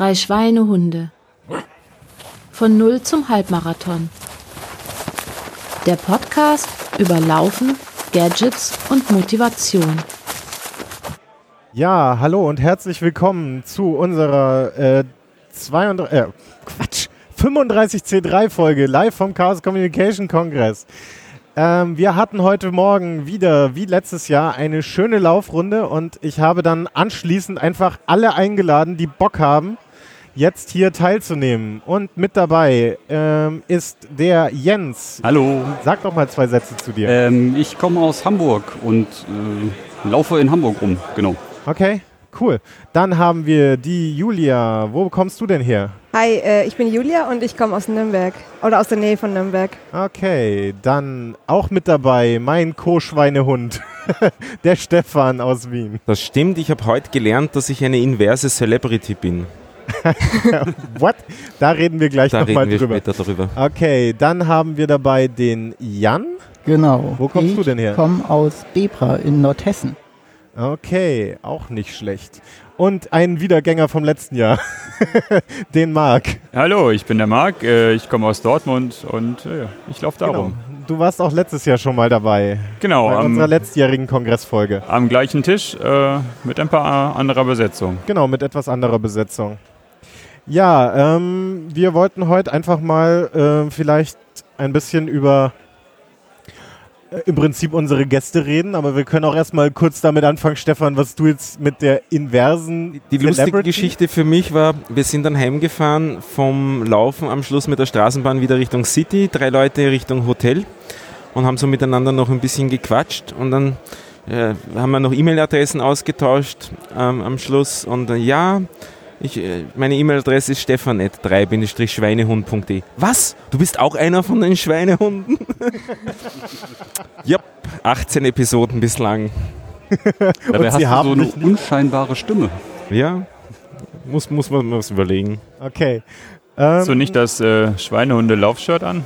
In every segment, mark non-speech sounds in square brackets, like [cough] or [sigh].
Drei Schweinehunde. Von Null zum Halbmarathon. Der Podcast über Laufen, Gadgets und Motivation. Ja, hallo und herzlich willkommen zu unserer äh, 32, äh, Quatsch, 35C3 Folge live vom Chaos Communication Congress. Ähm, wir hatten heute Morgen wieder, wie letztes Jahr, eine schöne Laufrunde und ich habe dann anschließend einfach alle eingeladen, die Bock haben, jetzt hier teilzunehmen. Und mit dabei ähm, ist der Jens. Hallo. Sag doch mal zwei Sätze zu dir. Ähm, ich komme aus Hamburg und äh, laufe in Hamburg rum, genau. Okay, cool. Dann haben wir die Julia. Wo kommst du denn her? Hi, äh, ich bin Julia und ich komme aus Nürnberg oder aus der Nähe von Nürnberg. Okay, dann auch mit dabei mein Co-Schweinehund, [laughs] der Stefan aus Wien. Das stimmt, ich habe heute gelernt, dass ich eine inverse Celebrity bin. [laughs] What? Da reden wir gleich nochmal drüber. später darüber. Okay, dann haben wir dabei den Jan. Genau. Wo kommst ich du denn her? Ich komme aus Bebra in Nordhessen. Okay, auch nicht schlecht. Und ein Wiedergänger vom letzten Jahr, [laughs] den Marc. Hallo, ich bin der Marc, äh, ich komme aus Dortmund und äh, ich laufe da Genau. rum. Du warst auch letztes Jahr schon mal dabei. Genau, bei am, unserer letztjährigen Kongressfolge. am gleichen Tisch äh, mit ein paar anderer Besetzung. Genau, mit etwas anderer Besetzung. Ja, ähm, wir wollten heute einfach mal äh, vielleicht ein bisschen über äh, im Prinzip unsere Gäste reden, aber wir können auch erstmal kurz damit anfangen, Stefan, was du jetzt mit der inversen Die lustige Geschichte für mich war, wir sind dann heimgefahren vom Laufen am Schluss mit der Straßenbahn wieder Richtung City, drei Leute Richtung Hotel und haben so miteinander noch ein bisschen gequatscht und dann äh, haben wir noch E-Mail-Adressen ausgetauscht ähm, am Schluss und ja, ich, äh, meine E-Mail-Adresse ist stefan.3-schweinehund.de. Was? Du bist auch einer von den Schweinehunden? [laughs] Jupp, 18 Episoden bislang. [laughs] Dabei Und hast Sie du haben so eine unscheinbare Stimme. Ja, muss, muss man was überlegen. Okay. Ähm, So nicht das äh, Schweinehunde-Laufshirt an?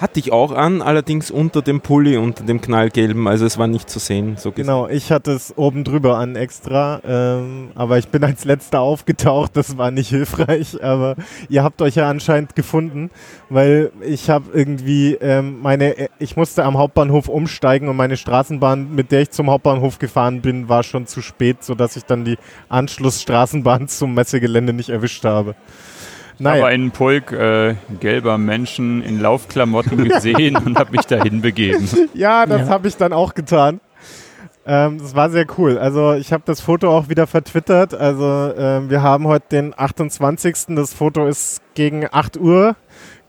Hatte ich auch an, allerdings unter dem Pulli, unter dem knallgelben, also es war nicht zu sehen. So. Genau, ich hatte es oben drüber an extra, ähm, aber ich bin als letzter aufgetaucht, das war nicht hilfreich, aber ihr habt euch ja anscheinend gefunden, weil ich habe irgendwie ähm, meine, ich musste am Hauptbahnhof umsteigen und meine Straßenbahn, mit der ich zum Hauptbahnhof gefahren bin, war schon zu spät, sodass ich dann die Anschlussstraßenbahn zum Messegelände nicht erwischt habe. Naja, einen Pulk äh, gelber Menschen in Laufklamotten [laughs] gesehen und habe mich dahin begeben. ja, das Ja. habe ich dann auch getan. Ähm, das war sehr cool. Also ich habe das Foto auch wieder vertwittert. Also ähm, wir haben heute den 28. Das Foto ist gegen 8 Uhr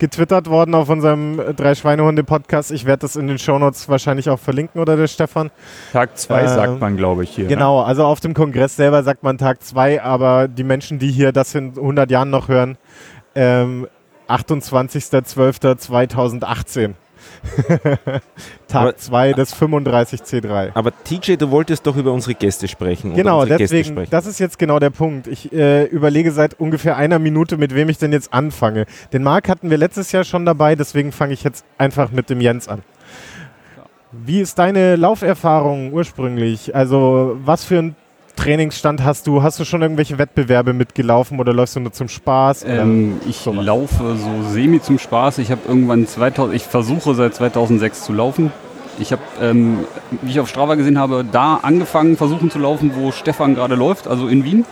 getwittert worden auf unserem äh, Drei Schweinehunde Podcast. Ich werde das in den Shownotes wahrscheinlich auch verlinken oder der Stefan. Tag 2 Ähm, sagt man, glaube ich, hier. Ne? Genau, also auf dem Kongress selber sagt man Tag 2, aber die Menschen, die hier das in 100 Jahren noch hören, ähm, 28.12.2018. [laughs] Aber- Tag 2 des 35C3. Aber TJ, du wolltest doch über unsere Gäste sprechen. Genau, unsere Gäste deswegen, sprechen. das ist jetzt genau der Punkt. Ich äh, überlege seit ungefähr einer Minute, mit wem ich denn jetzt anfange. Den Marc hatten wir letztes Jahr schon dabei, deswegen fange ich jetzt einfach mit dem Jens an. Wie ist deine Lauferfahrung ursprünglich? Also, was für einen Trainingsstand hast du? Hast du schon irgendwelche Wettbewerbe mitgelaufen oder läufst du nur zum Spaß? Ähm, ich sowas. laufe so semi zum Spaß. Ich habe irgendwann 2000, ich versuche seit 2006 zu laufen. Ich habe, ähm, wie ich auf Strava gesehen habe, da angefangen, versuchen zu laufen, wo Stefan gerade läuft, also in Wien.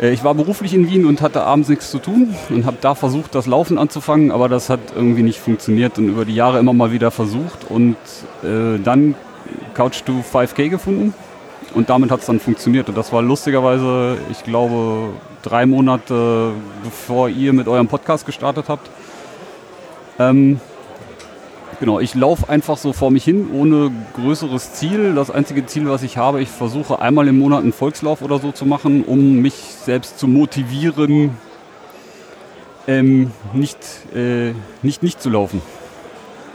Äh, Ich war beruflich in Wien und hatte abends nichts zu tun und habe da versucht, das Laufen anzufangen, aber das hat irgendwie nicht funktioniert und über die Jahre immer mal wieder versucht und äh, dann Couch to 5K gefunden und damit hat es dann funktioniert und das war lustigerweise, ich glaube, drei Monate bevor ihr mit eurem Podcast gestartet habt. Ähm, Genau, ich laufe einfach so vor mich hin, ohne größeres Ziel. Das einzige Ziel, was ich habe, ich versuche einmal im Monat einen Volkslauf oder so zu machen, um mich selbst zu motivieren, ähm, nicht, äh, nicht nicht zu laufen.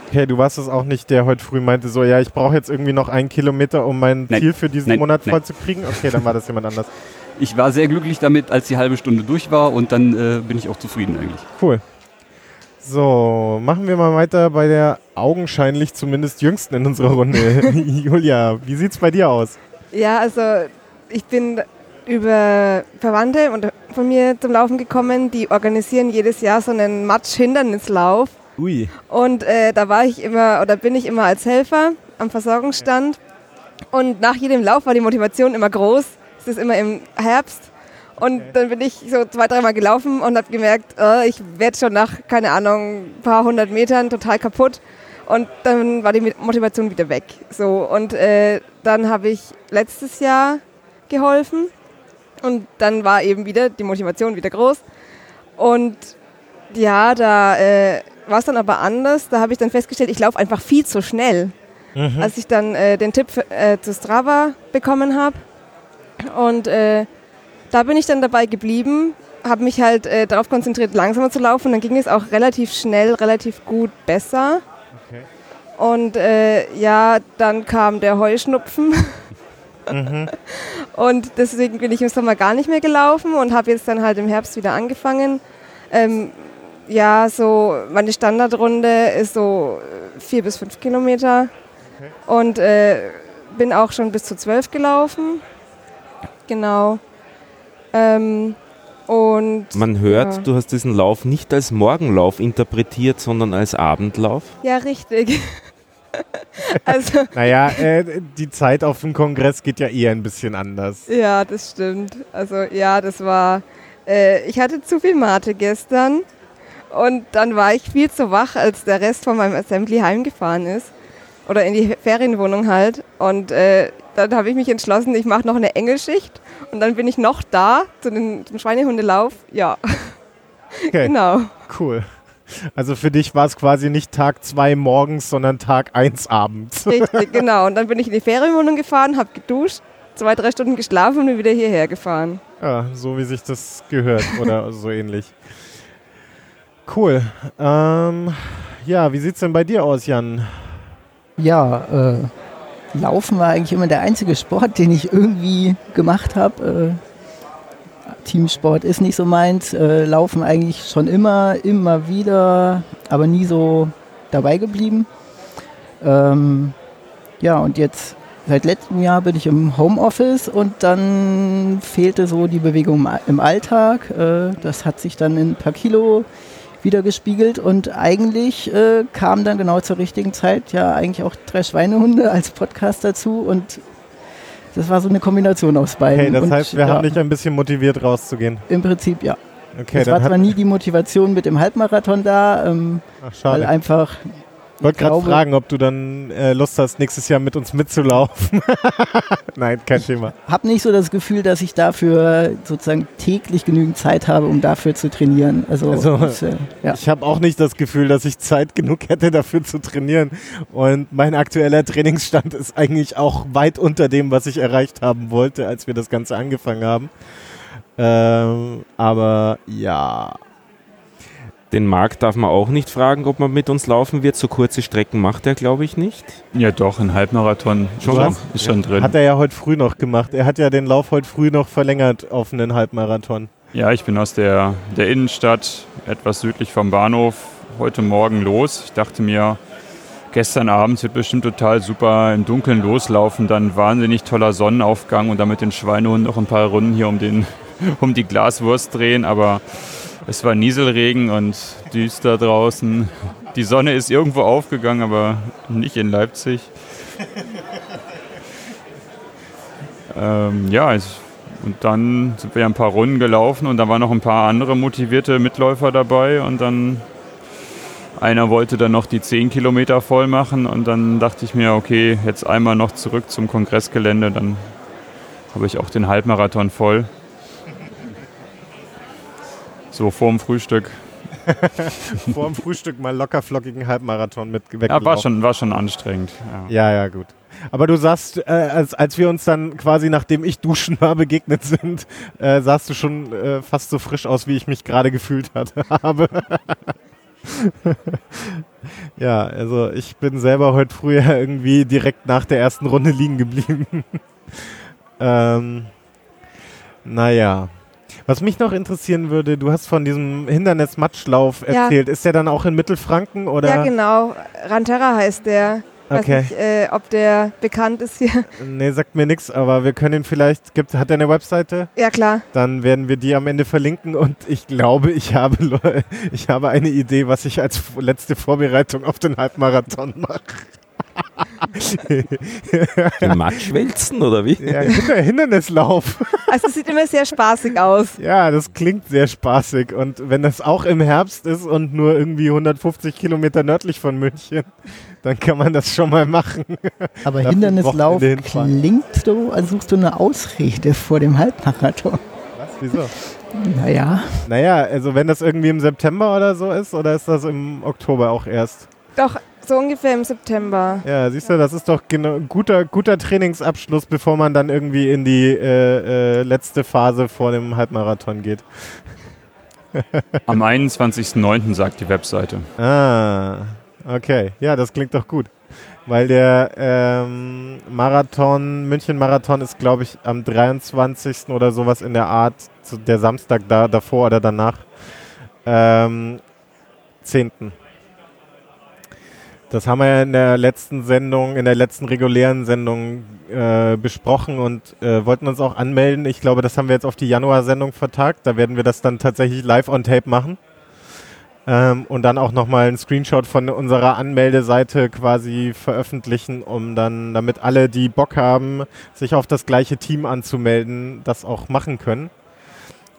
Okay, du warst es auch nicht, der heute früh meinte, so, ja, ich brauche jetzt irgendwie noch einen Kilometer, um mein Nein. Ziel für diesen Nein. Monat Nein. voll zu kriegen. Okay, dann war das jemand anders. [laughs] Ich war sehr glücklich damit, als die halbe Stunde durch war und dann äh, bin ich auch zufrieden eigentlich. Cool. So, machen wir mal weiter bei der augenscheinlich zumindest jüngsten in unserer Runde. [laughs] Julia, wie sieht's bei dir aus? Ja, also ich bin über Verwandte und von mir zum Laufen gekommen, die organisieren jedes Jahr so einen Matsch-Hindernislauf. Ui. Und äh, da war ich immer oder bin ich immer als Helfer am Versorgungsstand. Und nach jedem Lauf war die Motivation immer groß. Es ist immer im Herbst. Und dann bin ich so zwei, dreimal gelaufen und habe gemerkt, äh, ich werde schon nach, keine Ahnung, ein paar hundert Metern total kaputt. Und dann war die Motivation wieder weg. So, und äh, dann habe ich letztes Jahr geholfen. Und dann war eben wieder die Motivation wieder groß. Und ja, da äh, war es dann aber anders. Da habe ich dann festgestellt, ich laufe einfach viel zu schnell. Mhm. Als ich dann äh, den Tipp äh, zu Strava bekommen habe. Und äh, da bin ich dann dabei geblieben, habe mich halt äh, darauf konzentriert, langsamer zu laufen. Dann ging es auch relativ schnell, relativ gut besser. Okay. Und äh, ja, dann kam der Heuschnupfen. Mhm. [laughs] Und deswegen bin ich im Sommer gar nicht mehr gelaufen und habe jetzt dann halt im Herbst wieder angefangen. Ähm, ja, so meine Standardrunde ist so äh, vier bis fünf Kilometer Okay. und äh, bin auch schon bis zu zwölf gelaufen. Genau. Ähm, und Man hört, Ja. du hast diesen Lauf nicht als Morgenlauf interpretiert, sondern als Abendlauf. ja, richtig. [laughs] also [laughs] Naja, äh, die Zeit auf dem Kongress geht ja eher ein bisschen anders. Ja, das stimmt. Also ja, das war. Äh, ich hatte zu viel Mate gestern und dann war ich viel zu wach, als der Rest von meinem Assembly heimgefahren ist. Oder in die Ferienwohnung halt. Und äh, dann habe ich mich entschlossen, ich mache noch eine Engelschicht und dann bin ich noch da zu den, zum Schweinehundelauf. Ja, [laughs] Okay, genau. cool. Also für dich war es quasi nicht Tag 2 morgens, sondern Tag 1 abends. Richtig, [laughs] genau. Und dann bin ich in die Ferienwohnung gefahren, habe geduscht, zwei, drei Stunden geschlafen und bin wieder hierher gefahren. Ja, so wie sich das gehört oder so ähnlich. Cool. Ähm, ja, wie sieht's denn bei dir aus, Jan? Ja, äh, Laufen war eigentlich immer der einzige Sport, den ich irgendwie gemacht habe. Äh, Teamsport ist nicht so meins. Äh, Laufen eigentlich schon immer, immer wieder, aber nie so dabei geblieben. Ähm, ja, und jetzt seit letztem Jahr bin ich im Homeoffice und dann fehlte so die Bewegung im Alltag. Äh, das hat sich dann in ein paar Kilo wieder gespiegelt und eigentlich äh, kam dann genau zur richtigen Zeit ja eigentlich auch drei Schweinehunde als Podcast dazu und das war so eine Kombination aus beiden. Okay, das und, heißt, wir ja, haben dich ein bisschen motiviert rauszugehen. Im Prinzip ja. Okay, es war zwar nie die Motivation mit dem Halbmarathon da, ähm, ach, weil einfach Ich wollte gerade fragen, ob du dann äh, Lust hast, nächstes Jahr mit uns mitzulaufen. [laughs] Nein, kein Thema. habe nicht so das Gefühl, dass ich dafür sozusagen täglich genügend Zeit habe, um dafür zu trainieren. Also, Also, das, äh, ja. Ich habe auch nicht das Gefühl, dass ich Zeit genug hätte, dafür zu trainieren. Und mein aktueller Trainingsstand ist eigentlich auch weit unter dem, was ich erreicht haben wollte, als wir das Ganze angefangen haben. Ähm, aber ja. Den Marc darf man auch nicht fragen, ob man mit uns laufen wird. So kurze Strecken macht er, glaube ich, nicht. Ja, doch, ein Halbmarathon Schon ist schon, ist schon drin. Hat er ja heute früh noch gemacht. Er hat ja den Lauf heute früh noch verlängert auf einen Halbmarathon. Ja, ich bin aus der, der Innenstadt, etwas südlich vom Bahnhof, heute Morgen los. Ich dachte mir, gestern Abend wird bestimmt total super im Dunkeln loslaufen, dann wahnsinnig toller Sonnenaufgang und dann mit den Schweinehunden noch ein paar Runden hier um, den, [laughs] um die Glaswurst drehen, aber es war Nieselregen und düster draußen. Die Sonne ist irgendwo aufgegangen, aber nicht in Leipzig. Ähm, ja, es, und dann sind wir ein paar Runden gelaufen und da waren noch ein paar andere motivierte Mitläufer dabei und dann einer wollte dann noch die 10 Kilometer voll machen und dann dachte ich mir, okay, jetzt einmal noch zurück zum Kongressgelände, dann habe ich auch den Halbmarathon voll. So vorm Frühstück. [laughs] Vor dem Frühstück mal locker flockigen Halbmarathon mit Ja, war schon, war schon anstrengend. Ja. Ja, ja, gut. Aber du sagst, äh, als, als wir uns dann quasi, nachdem ich duschen war, begegnet sind, äh, sahst du schon äh, fast so frisch aus, wie ich mich gerade gefühlt hatte, [laughs] habe. ja, also ich bin selber heute früh irgendwie direkt nach der ersten Runde liegen geblieben. [laughs] ähm, naja. Was mich noch interessieren würde, du hast von diesem Hindernis-Matschlauf Ja. erzählt. Ist der dann auch in Mittelfranken oder? Ja, genau. Ranterra heißt der. Weiß Okay. nicht, äh, ob der bekannt ist hier. [laughs] Nee, sagt mir nichts, aber wir können ihn vielleicht. Gibt, hat er eine Webseite? Ja, klar. Dann werden wir die am Ende verlinken und ich glaube, ich habe, [laughs] ich habe eine Idee, was ich als letzte Vorbereitung auf den Halbmarathon mache. Den Matsch wälzen oder wie? Ja, Hinder Hindernislauf. Also es sieht immer sehr spaßig aus. Ja, das klingt sehr spaßig. Und wenn das auch im Herbst ist und nur irgendwie 150 Kilometer nördlich von München, dann kann man das schon mal machen. Aber Darf Hindernislauf klingt so, als suchst du eine Ausrede vor dem Halbmarathon. Was? Wieso? Naja, Naja, also wenn das irgendwie im September oder so ist, oder ist das im Oktober auch erst? Doch, so ungefähr im September. Ja, siehst du, das ist doch genau ein guter, guter Trainingsabschluss, bevor man dann irgendwie in die äh, äh, letzte Phase vor dem Halbmarathon geht. [laughs] Am 21.09. sagt die Webseite. Ah, okay. Ja, das klingt doch gut. Weil der ähm, Marathon, München-Marathon ist, glaube ich, am 23. oder sowas in der Art, der Samstag da, davor oder danach. Ähm, 10. Das haben wir ja in der letzten Sendung, in der letzten regulären Sendung äh, besprochen und äh, wollten uns auch anmelden. Ich glaube, das haben wir jetzt auf die Januar-Sendung vertagt. Da werden wir das dann tatsächlich live on tape machen. Ähm, und dann auch nochmal einen Screenshot von unserer Anmeldeseite quasi veröffentlichen, um dann, damit alle, die Bock haben, sich auf das gleiche Team anzumelden, das auch machen können.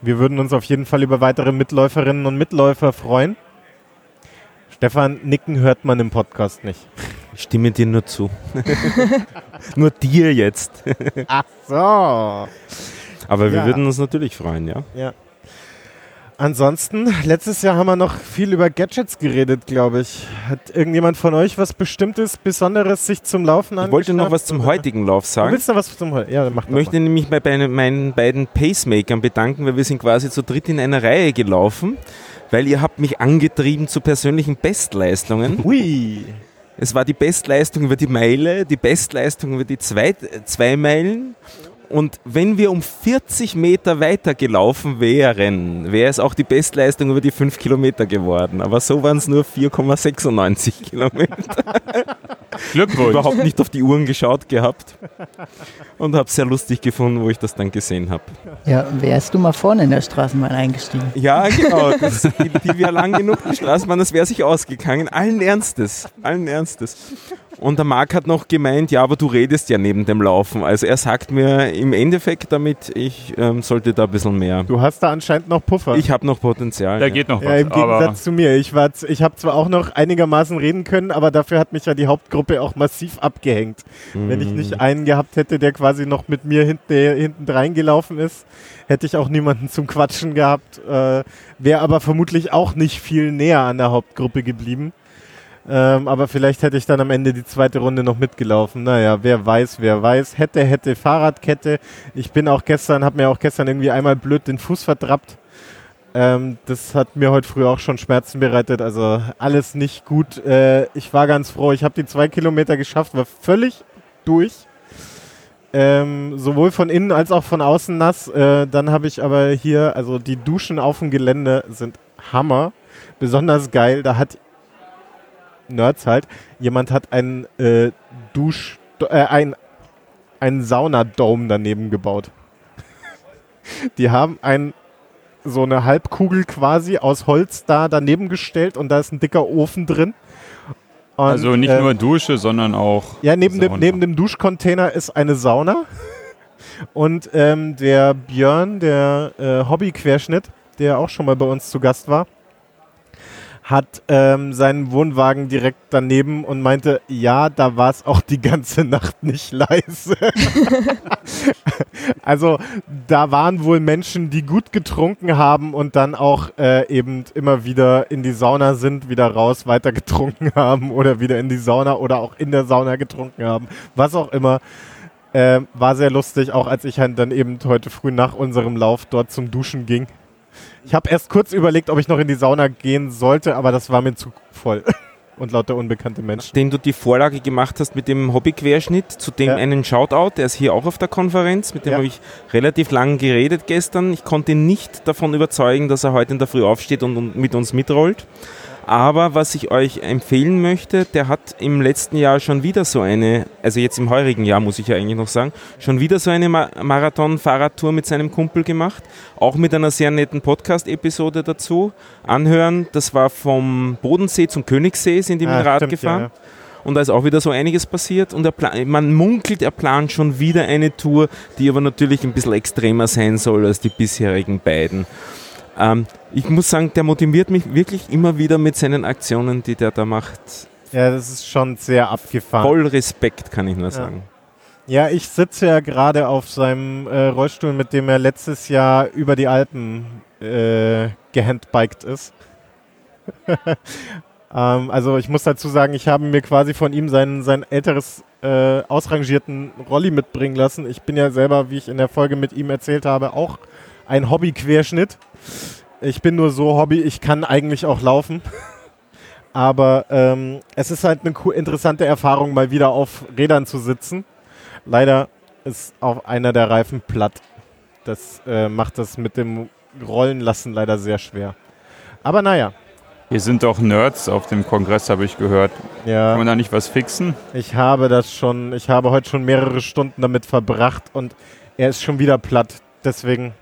Wir würden uns auf jeden Fall über weitere Mitläuferinnen und Mitläufer freuen. Stefan, Nicken hört man im Podcast nicht. Ich stimme dir nur zu. [laughs] nur dir jetzt. Ach so. Aber wir Ja. würden uns natürlich freuen, ja. Ja. Ansonsten, letztes Jahr haben wir noch viel über Gadgets geredet, glaube ich. Hat irgendjemand von euch was Bestimmtes, Besonderes sich zum Laufen Ich wollte noch was zum oder? heutigen Lauf Du sagen. willst noch was zum Heu- Ja, mach Ich möchte nämlich bei meinen beiden Pacemakern bedanken, weil wir sind quasi zu dritt in einer Reihe gelaufen, weil ihr habt mich angetrieben zu persönlichen Bestleistungen. mal. Hui. Es war die Bestleistung über die Meile, die Bestleistung über die zwei, zwei Meilen. Und wenn wir um 40 Meter weiter gelaufen wären, wäre es auch die Bestleistung über die 5 Kilometer geworden. Aber so waren es nur 4,96 Kilometer. [laughs] Glückwunsch. Überhaupt nicht auf die Uhren geschaut gehabt. Und habe es sehr lustig gefunden, wo ich das dann gesehen habe. ja, wärst du mal vorne in der Straßenbahn eingestiegen? Ja, genau. Das, die, die wäre lang genug, die Straßenbahn, das wäre sich ausgegangen. Allen Ernstes. Allen Ernstes. Und der Marc hat noch gemeint, ja, aber du redest ja neben dem Laufen. Also er sagt mir im Endeffekt damit, ich ähm, sollte da ein bisschen mehr. Du hast da anscheinend noch Puffer. Ich habe noch Potenzial. Da ja. geht noch ja, was. im aber Gegensatz zu mir. Ich, war ich habe zwar auch noch einigermaßen reden können, aber dafür hat mich ja die Hauptgruppe auch massiv abgehängt. Wenn ich Mhm. nicht einen gehabt hätte, der quasi noch mit mir hinten, hinten reingelaufen ist, hätte ich auch niemanden zum Quatschen gehabt. Äh, Wäre aber vermutlich auch nicht viel näher an der Hauptgruppe geblieben. Ähm, aber vielleicht hätte ich dann am Ende die zweite Runde noch mitgelaufen. Naja, wer weiß, wer weiß. Hätte, hätte, Fahrradkette. Ich bin auch gestern, habe mir auch gestern irgendwie einmal blöd den Fuß verdrappt. Ähm, das hat mir heute früh auch schon Schmerzen bereitet. Also alles nicht gut. Äh, ich war ganz froh. Ich habe die zwei Kilometer geschafft, war völlig durch. Ähm, sowohl von innen als auch von außen nass. Äh, dann habe ich aber hier, also die Duschen auf dem Gelände sind Hammer. Besonders geil. Da hat Nerds halt, jemand hat einen äh, Dusch, äh, ein, einen Saunadome daneben gebaut. [laughs] Die haben ein so eine Halbkugel quasi aus Holz da daneben gestellt und da ist ein dicker Ofen drin. Und, also nicht äh, nur Dusche, sondern auch. ja, neben dem, Sauna. neben dem Duschcontainer ist eine Sauna. Und ähm, der Björn, der äh, Hobbyquerschnitt, der auch schon mal bei uns zu Gast war, hat ähm, seinen Wohnwagen direkt daneben und meinte, ja, da war es auch die ganze Nacht nicht leise. [laughs] also da waren wohl Menschen, die gut getrunken haben und dann auch äh, eben immer wieder in die Sauna sind, wieder raus, weiter getrunken [laughs] haben oder wieder in die Sauna oder auch in der Sauna getrunken haben, was auch immer. Ähm, war sehr lustig, auch als ich dann eben heute früh nach unserem Lauf dort zum Duschen ging. Ich habe erst kurz überlegt, ob ich noch in die Sauna gehen sollte, aber das war mir zu voll. [laughs] Und lauter unbekannte Menschen. Nachdem du die Vorlage gemacht hast mit dem Hobbyquerschnitt, zu dem Ja. einen Shoutout, der ist hier auch auf der Konferenz, mit dem Ja. habe ich relativ lang geredet gestern. Ich konnte ihn nicht davon überzeugen, dass er heute in der Früh aufsteht und, und mit uns mitrollt. Aber was ich euch empfehlen möchte, der hat im letzten Jahr schon wieder so eine, also jetzt im heurigen Jahr muss ich ja eigentlich noch sagen, schon wieder so eine Ma Marathon-Fahrradtour mit seinem Kumpel gemacht. Auch mit einer sehr netten Podcast-Episode dazu. Anhören, das war vom Bodensee zum Königssee, sind die mit Ah, dem Rad stimmt, gefahren. ja, ja. Und da ist auch wieder so einiges passiert. Und man munkelt, er plant schon wieder eine Tour, die aber natürlich ein bisschen extremer sein soll als die bisherigen beiden. Ähm, ich muss sagen, der motiviert mich wirklich immer wieder mit seinen Aktionen, die der da macht. Ja, das ist schon sehr abgefahren. Voll Respekt, kann ich nur sagen. Ja, ich sitze ja gerade auf seinem äh, Rollstuhl, mit dem er letztes Jahr über die Alpen äh, gehandbiked ist. [laughs] ähm, also ich muss dazu sagen, ich habe mir quasi von ihm sein, sein älteres äh, ausrangierten Rolli mitbringen lassen. Ich bin ja selber, wie ich in der Folge mit ihm erzählt habe, auch ein Hobby-Querschnitt. Ich bin nur so Hobby, ich kann eigentlich auch laufen. [laughs] Aber ähm, es ist halt eine interessante Erfahrung, mal wieder auf Rädern zu sitzen. Leider ist auch einer der Reifen platt. Das äh, macht das mit dem Rollen lassen leider sehr schwer. Aber naja, Hier sind doch Nerds auf dem Kongress, habe ich gehört. Kann ja, man da nicht was fixen? ich habe das schon, ich habe heute schon mehrere Stunden damit verbracht und er ist schon wieder platt. Deswegen,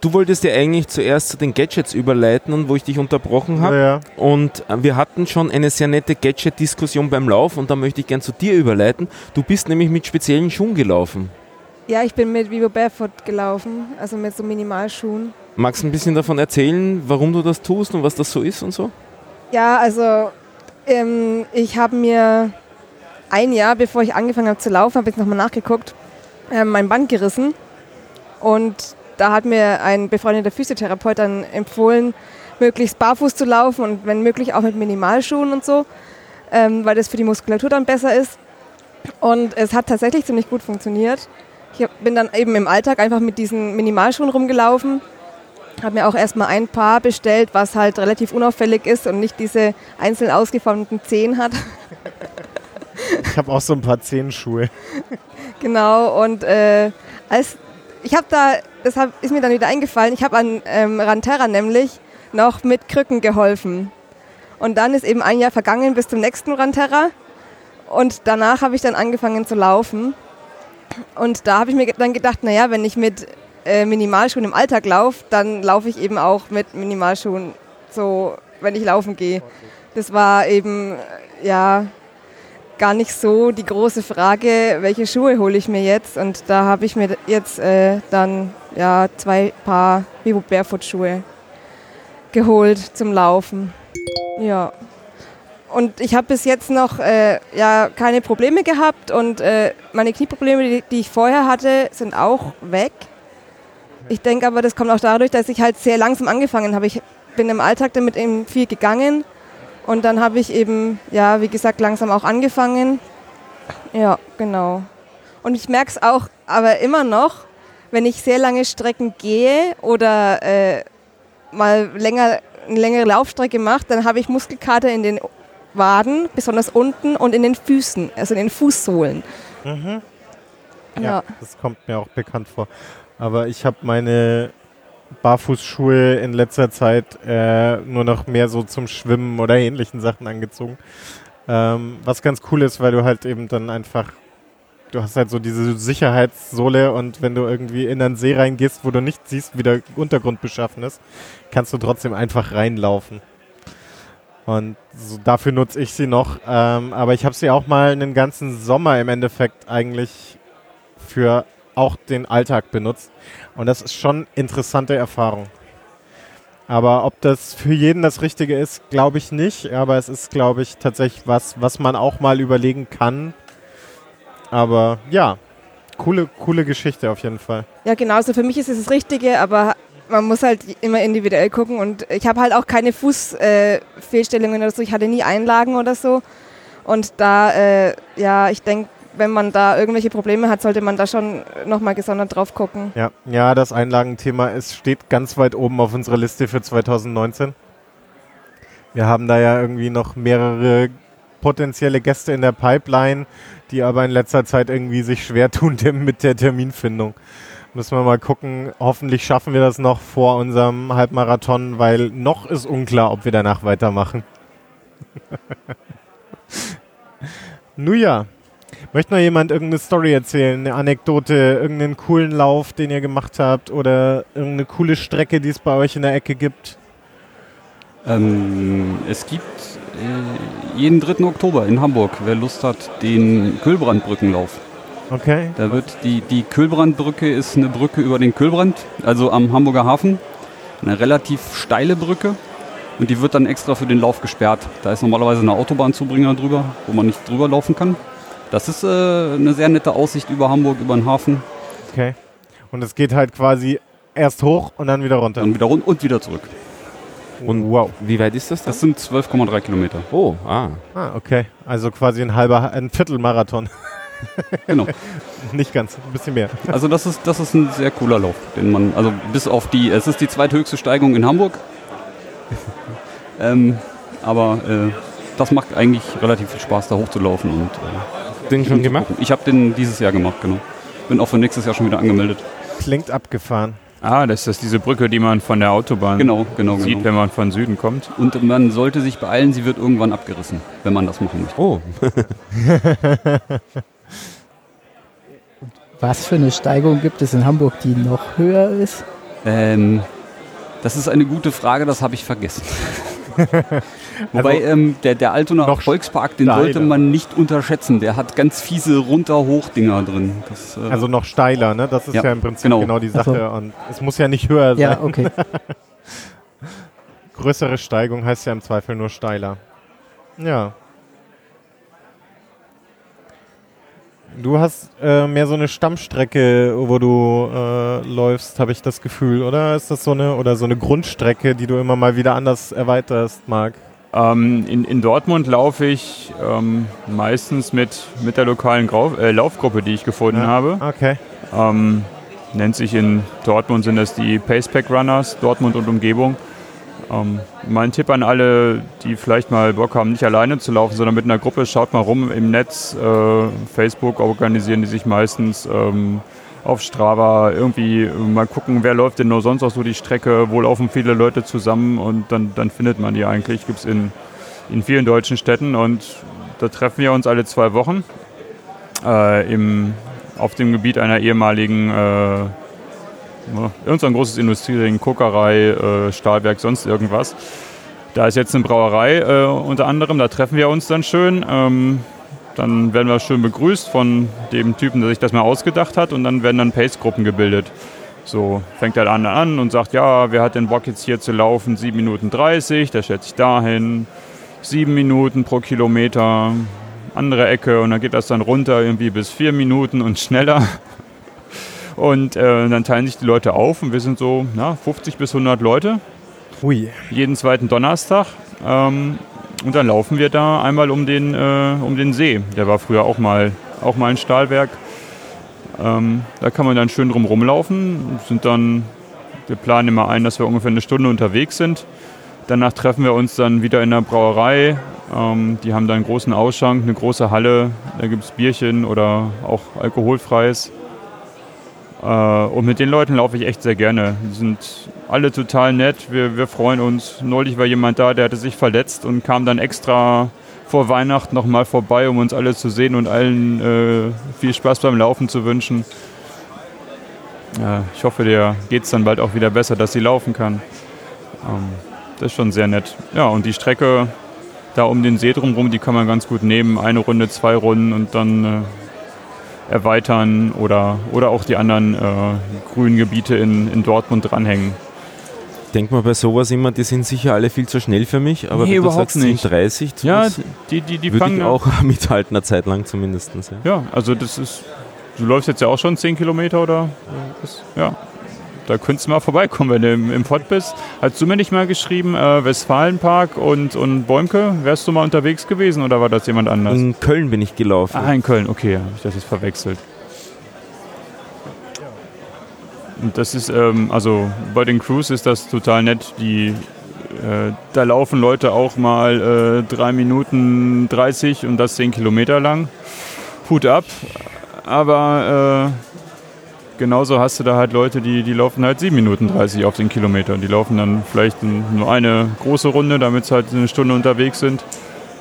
Du wolltest ja eigentlich zuerst zu den Gadgets überleiten und wo ich dich unterbrochen habe. ja, Und äh, wir hatten schon eine sehr nette Gadget-Diskussion beim Lauf und da möchte ich gern zu dir überleiten. Du bist nämlich mit speziellen Schuhen gelaufen. Ja, ich bin mit Vivo Barefoot gelaufen, also mit so Minimalschuhen. Magst du ein bisschen davon erzählen, warum du das tust und was das so ist und so? Ja, also ähm, ich habe mir ein Jahr, bevor ich angefangen habe zu laufen, habe ich nochmal nachgeguckt, ähm, mein Band gerissen. Und da hat mir ein befreundeter Physiotherapeut dann empfohlen, möglichst barfuß zu laufen und wenn möglich auch mit Minimalschuhen und so, ähm, weil das für die Muskulatur dann besser ist. Und es hat tatsächlich ziemlich gut funktioniert. Ich bin dann eben im Alltag einfach mit diesen Minimalschuhen rumgelaufen. Habe mir auch erstmal ein Paar bestellt, was halt relativ unauffällig ist und nicht diese einzeln ausgeformten Zehen hat. ich habe auch so ein paar Zehenschuhe. Genau, und äh, als ich habe da, das hab, ist mir dann wieder eingefallen, ich habe an ähm, Ranterra nämlich noch mit Krücken geholfen. Und dann ist eben ein Jahr vergangen bis zum nächsten Ranterra. Und danach habe ich dann angefangen zu laufen. Und da habe ich mir dann gedacht, naja, wenn ich mit äh, Minimalschuhen im Alltag laufe, dann laufe ich eben auch mit Minimalschuhen, so wenn ich laufen gehe. Das war eben, ja, gar nicht so die große Frage, welche Schuhe hole ich mir jetzt. Und da habe ich mir jetzt äh, dann ja, zwei Paar Vivo Barefoot Schuhe geholt zum Laufen. Ja. Und ich habe bis jetzt noch äh, ja, keine Probleme gehabt und äh, meine Knieprobleme, die, die ich vorher hatte, sind auch weg. Ich denke aber, das kommt auch dadurch, dass ich halt sehr langsam angefangen habe. Ich bin im Alltag damit eben viel gegangen und dann habe ich eben, ja, wie gesagt, langsam auch angefangen. Ja, genau. Und ich merke es auch, aber immer noch, wenn ich sehr lange Strecken gehe oder äh, mal länger, eine längere Laufstrecke mache, dann habe ich Muskelkater in den Waden, besonders unten und in den Füßen, also in den Fußsohlen. Ja, Ja. das kommt mir auch bekannt vor. Aber ich habe meine Barfußschuhe in letzter Zeit äh, nur noch mehr so zum Schwimmen oder ähnlichen Sachen angezogen. Ähm, was ganz cool ist, weil du halt eben dann einfach, du hast halt so diese Sicherheitssohle und wenn du irgendwie in einen See reingehst, wo du nicht siehst, wie der Untergrund beschaffen ist, kannst du trotzdem einfach reinlaufen. Und so, dafür nutze ich sie noch. Ähm, aber ich habe sie auch mal einen ganzen Sommer im Endeffekt eigentlich für auch den Alltag benutzt. Und das ist schon interessante Erfahrung. Aber ob das für jeden das Richtige ist, glaube ich nicht. Aber es ist, glaube ich, tatsächlich was, was man auch mal überlegen kann. Aber ja, coole, coole Geschichte auf jeden Fall. Ja, genau, so für mich ist es das Richtige, aber man muss halt immer individuell gucken und ich habe halt auch keine Fußfehlstellungen äh, oder so, ich hatte nie Einlagen oder so und da, äh, ja, ich denke, wenn man da irgendwelche Probleme hat, sollte man da schon nochmal gesondert drauf gucken. Ja, ja das Einlagenthema ist, steht ganz weit oben auf unserer Liste für 2019. Wir haben da ja irgendwie noch mehrere potenzielle Gäste in der Pipeline, die aber in letzter Zeit irgendwie sich schwer tun [laughs] mit der Terminfindung. Müssen wir mal gucken. Hoffentlich schaffen wir das noch vor unserem Halbmarathon, weil noch ist unklar, ob wir danach weitermachen. [laughs] Nun ja. Möchte noch jemand irgendeine Story erzählen, eine Anekdote, irgendeinen coolen Lauf, den ihr gemacht habt oder irgendeine coole Strecke, die es bei euch in der Ecke gibt? Ähm, es gibt äh, jeden 3. Oktober in Hamburg, wer Lust hat, den Kühlbrandbrückenlauf. Okay. Da wird die, die Kühlbrandbrücke ist eine Brücke über den Kühlbrand, also am Hamburger Hafen. Eine relativ steile Brücke. Und die wird dann extra für den Lauf gesperrt. Da ist normalerweise eine Autobahnzubringer drüber, wo man nicht drüber laufen kann. Das ist äh, eine sehr nette Aussicht über Hamburg, über den Hafen. Okay. Und es geht halt quasi erst hoch und dann wieder runter. Dann wieder rund und wieder zurück. Und wow. Wie weit ist das dann? Das sind 12,3 Kilometer. Oh, ah. Ah, okay. Also quasi ein halber, ein Viertelmarathon. [laughs] Genau. [laughs] Nicht ganz, ein bisschen mehr. [laughs] Also das ist, das ist ein sehr cooler Lauf, den man, also bis auf die, es ist die zweithöchste Steigung in Hamburg. ähm, aber äh, das macht eigentlich relativ viel Spaß, da hochzulaufen und äh, Den schon gemacht? ich habe den dieses Jahr gemacht, genau. Bin auch für nächstes Jahr schon wieder angemeldet. Klingt abgefahren. Ah, das ist diese Brücke, die man von der Autobahn Genau, genau, sieht, genau. wenn man von Süden kommt. Und man sollte sich beeilen, sie wird irgendwann abgerissen, wenn man das machen möchte. Oh, [laughs] Was für eine Steigung gibt es in Hamburg, die noch höher ist? Ähm, das ist eine gute Frage, das habe ich vergessen. [laughs] Wobei ähm, der, der Altonaer noch Volkspark, den steiler. sollte man nicht unterschätzen. Der hat ganz fiese runter-hoch-Dinger drin. Das, äh, Also noch steiler, ne? Das ist ja, Ja, im Prinzip genau, genau. die. Sache. Und es muss ja nicht höher sein. Ja, okay. [laughs] Größere Steigung heißt ja im Zweifel nur steiler. Ja. Du hast äh, mehr so eine Stammstrecke, wo du äh, läufst, habe ich das Gefühl, oder? Ist das so eine oder so eine Grundstrecke, die du immer mal wieder anders erweiterst, Marc? Ähm, in, in Dortmund laufe ich ähm, meistens mit, mit der lokalen Grau äh, Laufgruppe, die ich gefunden Ja. habe. Okay. Ähm, nennt sich in Dortmund sind das die Pacepack Runners, Dortmund und Umgebung. Ähm, mein Tipp an alle, die vielleicht mal Bock haben, nicht alleine zu laufen, sondern mit einer Gruppe, schaut mal rum im Netz. Äh, Facebook organisieren die sich meistens ähm, auf Strava. Irgendwie äh, mal gucken, wer läuft denn nur sonst auch so die Strecke, wo laufen viele Leute zusammen und dann, dann findet man die eigentlich. Gibt es in, in vielen deutschen Städten und da treffen wir uns alle zwei Wochen äh, im, auf dem Gebiet einer ehemaligen äh, ja, irgendein großes Industriering, Kokerei, äh, Stahlwerk, sonst irgendwas. Da ist jetzt eine Brauerei äh, unter anderem, da treffen wir uns dann schön. Ähm, dann werden wir schön begrüßt von dem Typen, der sich das mal ausgedacht hat und dann werden dann Pace-Gruppen gebildet. So fängt er an an und sagt, ja, wer hat den Bock jetzt hier zu laufen? 7 Minuten 30, der stellt sich dahin. 7 Minuten pro Kilometer, andere Ecke und dann geht das dann runter irgendwie bis 4 Minuten und schneller. Und äh, dann teilen sich die Leute auf und wir sind so na, 50 bis 100 Leute, Hui. jeden zweiten Donnerstag. Ähm, und dann laufen wir da einmal um den, äh, um den See. Der war früher auch mal, auch mal ein Stahlwerk. Ähm, da kann man dann schön drum rumlaufen. Sind dann, wir planen immer ein, dass wir ungefähr eine Stunde unterwegs sind. Danach treffen wir uns dann wieder in der Brauerei. Ähm, die haben da einen großen Ausschank, eine große Halle. Da gibt es Bierchen oder auch alkoholfreies. Äh, und mit den Leuten laufe ich echt sehr gerne. Die sind alle total nett. Wir, wir freuen uns. Neulich war jemand da, der hatte sich verletzt und kam dann extra vor Weihnachten nochmal vorbei, um uns alle zu sehen und allen äh, viel Spaß beim Laufen zu wünschen. Ja, ich hoffe, der geht es dann bald auch wieder besser, dass sie laufen kann. Ähm, das ist schon sehr nett. Ja, und die Strecke da um den See drumherum, die kann man ganz gut nehmen. Eine Runde, zwei Runden und dann äh, erweitern oder, oder auch die anderen äh, grünen Gebiete in, in Dortmund dranhängen. denk mal bei sowas immer, die sind sicher alle viel zu schnell für mich, aber Nee, wenn du überhaupt sagst nicht. 30, Ja, die, die, die würde fangen ich auch [laughs] mithalten, eine Zeit lang zumindest. Ja. Ja, also das ist. Du läufst jetzt ja auch schon 10 Kilometer oder? Ja. Da könntest du mal vorbeikommen, wenn du im, im Pott bist. Hast du mir nicht mal geschrieben, äh, Westfalenpark und, und Bäumke? Wärst du mal unterwegs gewesen oder war das jemand anders? In Köln bin ich gelaufen. Ah, in Köln, okay, habe ich das jetzt verwechselt. Und das ist, ähm, also bei den Crews ist das total nett. Die, äh, da laufen Leute auch mal äh, 3 Minuten 30 und das 10 Kilometer lang. Hut ab. Aber genauso hast du da halt Leute, die, die laufen halt 7 Minuten 30 auf den Kilometer. Die laufen dann vielleicht nur eine große Runde, damit sie halt eine Stunde unterwegs sind,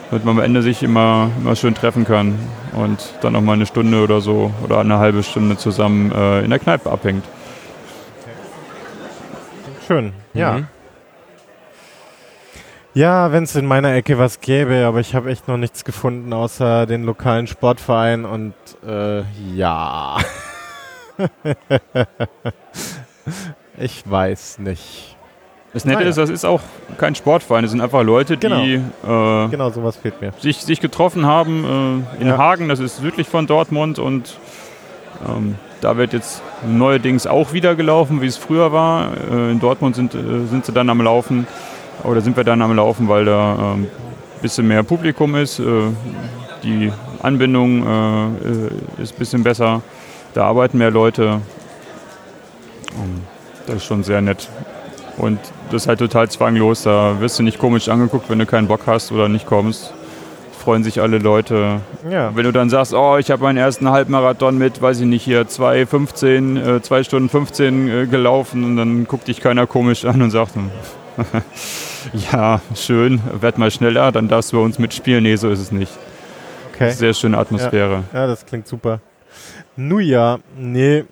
damit man am Ende sich immer, immer schön treffen kann und dann noch mal eine Stunde oder so oder eine halbe Stunde zusammen äh, in der Kneipe abhängt. Schön, ja. Mhm. Ja, wenn es in meiner Ecke was gäbe, aber ich habe echt noch nichts gefunden außer den lokalen Sportverein und äh, ja. [laughs] [laughs] ich weiß nicht. Das Nette Naja. ist, das ist auch kein Sportverein, das sind einfach Leute, die äh, Genau, sowas fehlt mir. sich, sich getroffen haben äh, in Ja. Hagen, das ist südlich von Dortmund und ähm, da wird jetzt neuerdings auch wieder gelaufen, wie es früher war. Äh, in Dortmund sind, äh, sind sie dann am Laufen oder sind wir dann am Laufen, weil da ein ähm, bisschen mehr Publikum ist. Äh, die Anbindung äh, ist ein bisschen besser, da arbeiten mehr Leute. Das ist schon sehr nett. Und das ist halt total zwanglos. Da wirst du nicht komisch angeguckt, wenn du keinen Bock hast oder nicht kommst. Freuen sich alle Leute. Ja, Wenn du dann sagst, oh, ich habe meinen ersten Halbmarathon mit, weiß ich nicht, hier 2,15, äh, 2 Stunden 15 äh, gelaufen und dann guckt dich keiner komisch an und sagt, hm, [laughs] ja, schön, werd mal schneller, dann darfst du bei uns mitspielen. Nee, so ist es nicht. okay. Sehr schöne Atmosphäre. Ja, das klingt super. Nu ja, nee.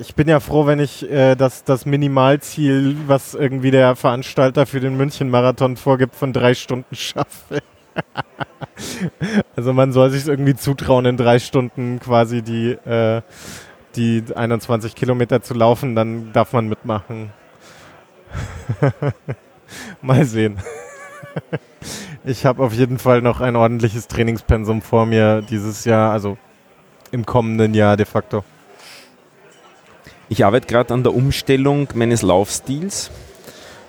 Ich bin ja froh, wenn ich äh, das, das Minimalziel, was irgendwie der Veranstalter für den München-Marathon vorgibt, von drei Stunden [laughs] schaffe. also man soll sich irgendwie zutrauen, in drei Stunden quasi die, äh, die 21 Kilometer zu laufen, dann darf man mitmachen. [laughs] Mal sehen. Ich habe auf jeden Fall noch ein ordentliches Trainingspensum vor mir dieses Jahr, also im kommenden Jahr de facto. Ich arbeite gerade an der Umstellung meines Laufstils.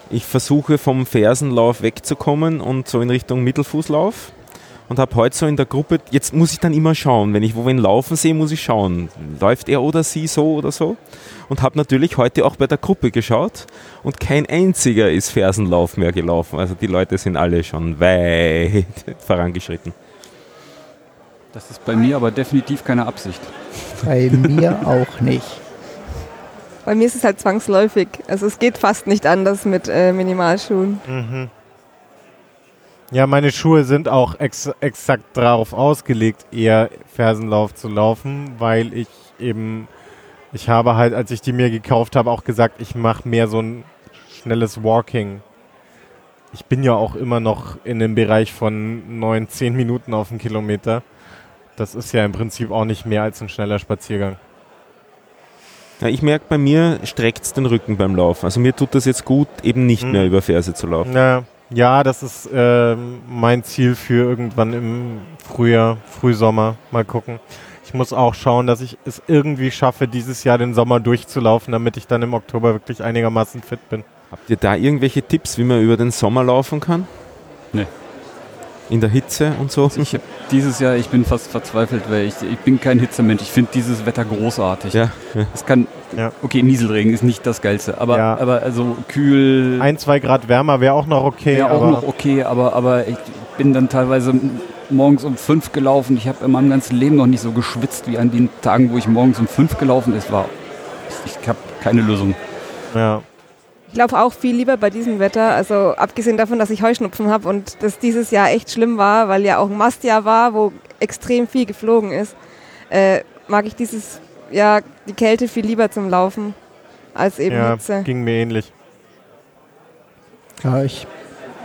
Ich versuche vom Fersenlauf wegzukommen und so in Richtung Mittelfußlauf. Und habe heute so in der Gruppe, jetzt muss ich dann immer schauen, wenn ich wo wen laufen sehe, muss ich schauen, läuft er oder sie so oder so. Und habe natürlich heute auch bei der Gruppe geschaut und kein einziger ist Fersenlauf mehr gelaufen. Also die Leute sind alle schon weit [laughs] vorangeschritten. Das ist bei mir aber definitiv keine Absicht. Bei mir auch nicht. Bei mir ist es halt zwangsläufig. Also es geht fast nicht anders mit äh, Minimalschuhen. Mhm. Ja, meine Schuhe sind auch ex exakt darauf ausgelegt, eher Fersenlauf zu laufen, weil ich eben, ich habe halt, als ich die mir gekauft habe, auch gesagt, ich mache mehr so ein schnelles Walking. Ich bin ja auch immer noch in dem Bereich von 9, 10 Minuten auf den Kilometer. Das ist ja im Prinzip auch nicht mehr als ein schneller Spaziergang. Ja, ich merke, bei mir streckt es den Rücken beim Laufen. Also mir tut das jetzt gut, eben nicht Mhm. mehr über Ferse zu laufen. Ja, ja das ist ähm, mein Ziel für irgendwann im Frühjahr, Frühsommer. Mal gucken. Ich muss auch schauen, dass ich es irgendwie schaffe, dieses Jahr den Sommer durchzulaufen, damit ich dann im Oktober wirklich einigermaßen fit bin. Habt ihr da irgendwelche Tipps, wie man über den Sommer laufen kann? Nee. In der Hitze und so? Ich habe dieses Jahr, ich bin fast verzweifelt, weil ich, ich bin kein Hitzemensch. Ich finde dieses Wetter großartig. Ja, ja. Es kann, Ja. okay, Nieselregen ist nicht das Geilste, aber, Ja. aber also kühl Ein, zwei Grad wärmer wäre auch noch okay, wäre auch aber noch okay, aber, aber ich bin dann teilweise morgens um fünf gelaufen. Ich habe in meinem ganzen Leben noch nicht so geschwitzt wie an den Tagen, wo ich morgens um fünf gelaufen ist. War, ich, ich habe keine Lösung. ja. Ich laufe auch viel lieber bei diesem Wetter. Also abgesehen davon, dass ich Heuschnupfen habe und das dieses Jahr echt schlimm war, weil ja auch ein Mastjahr war, wo extrem viel geflogen ist, äh, mag ich dieses Jahr die Kälte viel lieber zum Laufen als eben ja, Hitze. ging mir ähnlich. Ja, ich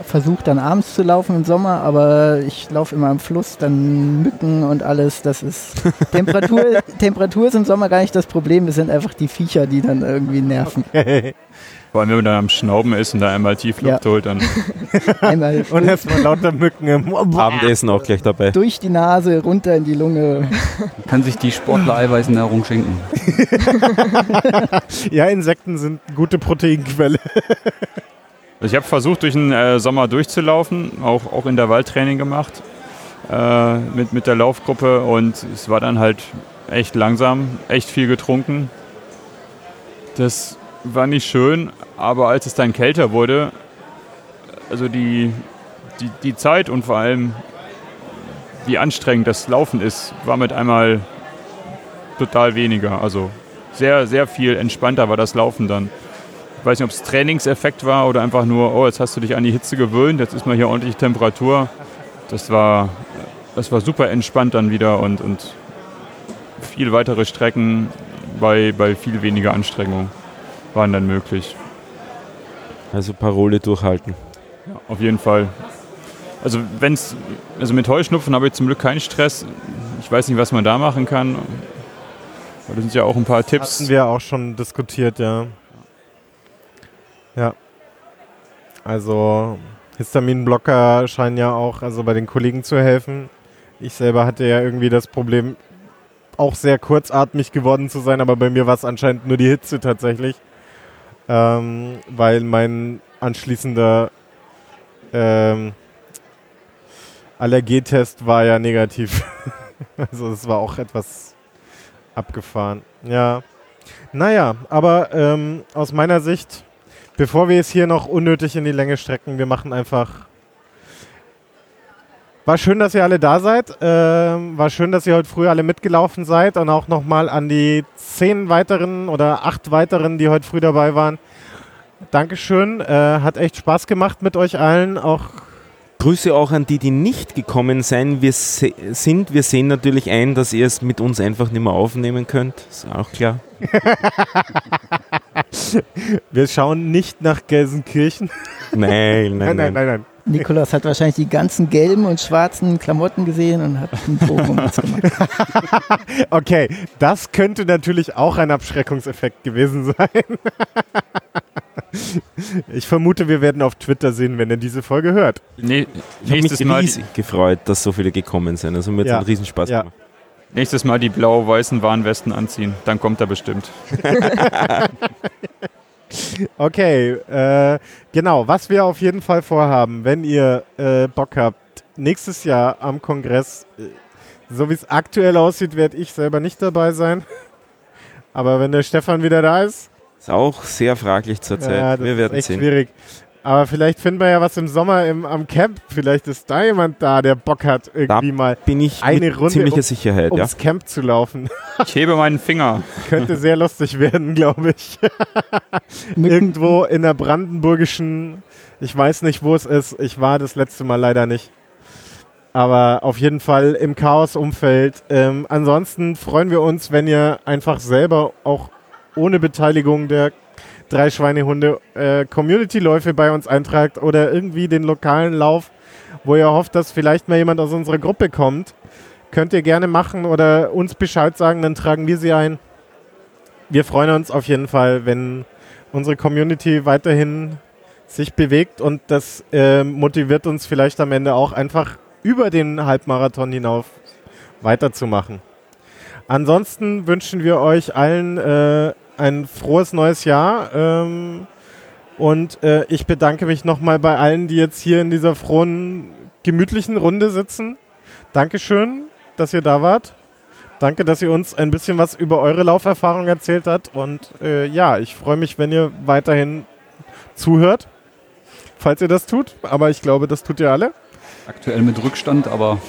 versuche dann abends zu laufen im Sommer, aber ich laufe immer am Fluss, dann Mücken und alles. Das ist [laughs] Temperatur, Temperatur ist im Sommer gar nicht das Problem, es sind einfach die Viecher, die dann irgendwie nerven. [laughs] Vor allem, wenn man dann am Schnauben ist und da einmal tief Luft Ja. holt, dann [laughs] Einmal [laughs] Und erstmal lauter Mücken im [laughs] Abendessen auch gleich dabei. durch die Nase, runter in die Lunge. Kann sich die Sportler Eiweißnahrung schenken. Ja, Insekten sind gute Proteinquelle. Also ich habe versucht, durch den äh, Sommer durchzulaufen, auch, auch Intervalltraining gemacht äh, mit, mit der Laufgruppe und es war dann halt echt langsam, echt viel getrunken. Das war nicht schön, aber als es dann kälter wurde, also die, die, die Zeit und vor allem wie anstrengend das Laufen ist, war mit einmal total weniger. Also sehr, sehr viel entspannter war das Laufen dann. Ich weiß nicht, ob es Trainingseffekt war oder einfach nur, oh, jetzt hast du dich an die Hitze gewöhnt, jetzt ist mal hier ordentlich Temperatur. Das war, das war super entspannt dann wieder und, und viel weitere Strecken bei, bei viel weniger Anstrengung waren dann möglich. Also Parole durchhalten. Ja, auf jeden Fall. Also wenn's, also mit Heuschnupfen habe ich zum Glück keinen Stress. Ich weiß nicht, was man da machen kann. Aber das sind ja auch ein paar Tipps. Hatten wir auch schon diskutiert, ja. Ja. Also Histaminblocker scheinen ja auch also bei den Kollegen zu helfen. Ich selber hatte ja irgendwie das Problem, auch sehr kurzatmig geworden zu sein, aber bei mir war es anscheinend nur die Hitze tatsächlich. Ähm, weil mein anschließender ähm, Allergietest war ja negativ. [laughs] also es war auch etwas abgefahren. Ja. Naja, aber ähm, aus meiner Sicht, bevor wir es hier noch unnötig in die Länge strecken, wir machen einfach. War schön, dass ihr alle da seid. Ähm, war schön, dass ihr heute früh alle mitgelaufen seid und auch nochmal an die zehn weiteren oder acht weiteren, die heute früh dabei waren. Dankeschön. Äh, hat echt Spaß gemacht mit euch allen. Auch Grüße auch an die, die nicht gekommen sein. Wir se sind. Wir sehen natürlich ein, dass ihr es mit uns einfach nicht mehr aufnehmen könnt. Ist auch klar. [laughs] wir schauen nicht nach Gelsenkirchen. Nein, nein, [laughs] nein, nein, nein. Nikolaus hat wahrscheinlich die ganzen gelben und schwarzen Klamotten gesehen und hat einen Bogen um uns gemacht. [laughs] okay, das könnte natürlich auch ein Abschreckungseffekt gewesen sein. [laughs] ich vermute, wir werden auf Twitter sehen, wenn er diese Folge hört. Nee, ich habe mich Mal riesig gefreut, dass so viele gekommen sind. Also mir hat es ja, einen Riesenspaß ja. gemacht. Nächstes Mal die blau-weißen Warnwesten anziehen, dann kommt er bestimmt. [laughs] [laughs] Okay, äh, genau. Was wir auf jeden Fall vorhaben, wenn ihr äh, Bock habt, nächstes Jahr am Kongress, äh, so wie es aktuell aussieht, werde ich selber nicht dabei sein. [laughs] Aber wenn der Stefan wieder da ist. Ist auch sehr fraglich zurzeit. Ja, wir werden ist echt sehen. schwierig. Aber vielleicht finden wir ja was im Sommer im, am Camp. Vielleicht ist da jemand da, der Bock hat, irgendwie da mal bin ich eine Runde ziemlicher um, Sicherheit, ums ja. Camp zu laufen. Ich hebe meinen Finger. [laughs] Könnte sehr lustig werden, glaube ich. [laughs] Irgendwo in der brandenburgischen, ich weiß nicht, wo es ist. Ich war das letzte Mal leider nicht. Aber auf jeden Fall im Chaos-Umfeld. Ähm, ansonsten freuen wir uns, wenn ihr einfach selber auch ohne Beteiligung der drei Schweinehunde äh, Community-Läufe bei uns eintragt oder irgendwie den lokalen Lauf, wo ihr hofft, dass vielleicht mal jemand aus unserer Gruppe kommt, könnt ihr gerne machen oder uns Bescheid sagen, dann tragen wir sie ein. Wir freuen uns auf jeden Fall, wenn unsere Community weiterhin sich bewegt und das äh, motiviert uns vielleicht am Ende auch einfach über den Halbmarathon hinauf weiterzumachen. Ansonsten wünschen wir euch allen äh, ein frohes neues Jahr. Ähm, und äh, ich bedanke mich nochmal bei allen, die jetzt hier in dieser frohen, gemütlichen Runde sitzen. Dankeschön, dass ihr da wart. Danke, dass ihr uns ein bisschen was über eure Lauferfahrung erzählt habt. Und äh, ja, ich freue mich, wenn ihr weiterhin zuhört, falls ihr das tut. Aber ich glaube, das tut ihr alle. Aktuell mit Rückstand, aber.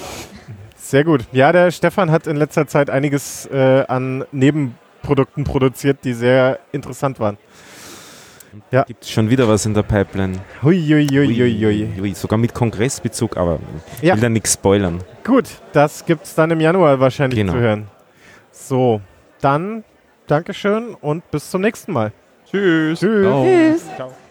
Sehr gut. Ja, der Stefan hat in letzter Zeit einiges äh, an Neben Produkten produziert, die sehr interessant waren. Ja. Gibt es schon wieder was in der Pipeline? Hui, hui, hui, hui, hui. Sogar mit Kongressbezug, aber ich ja. will da nichts spoilern. Gut, das gibt es dann im Januar wahrscheinlich genau. zu hören. So, dann Dankeschön und bis zum nächsten Mal. Tschüss. Tschüss. Ciao. Tschüss. Ciao.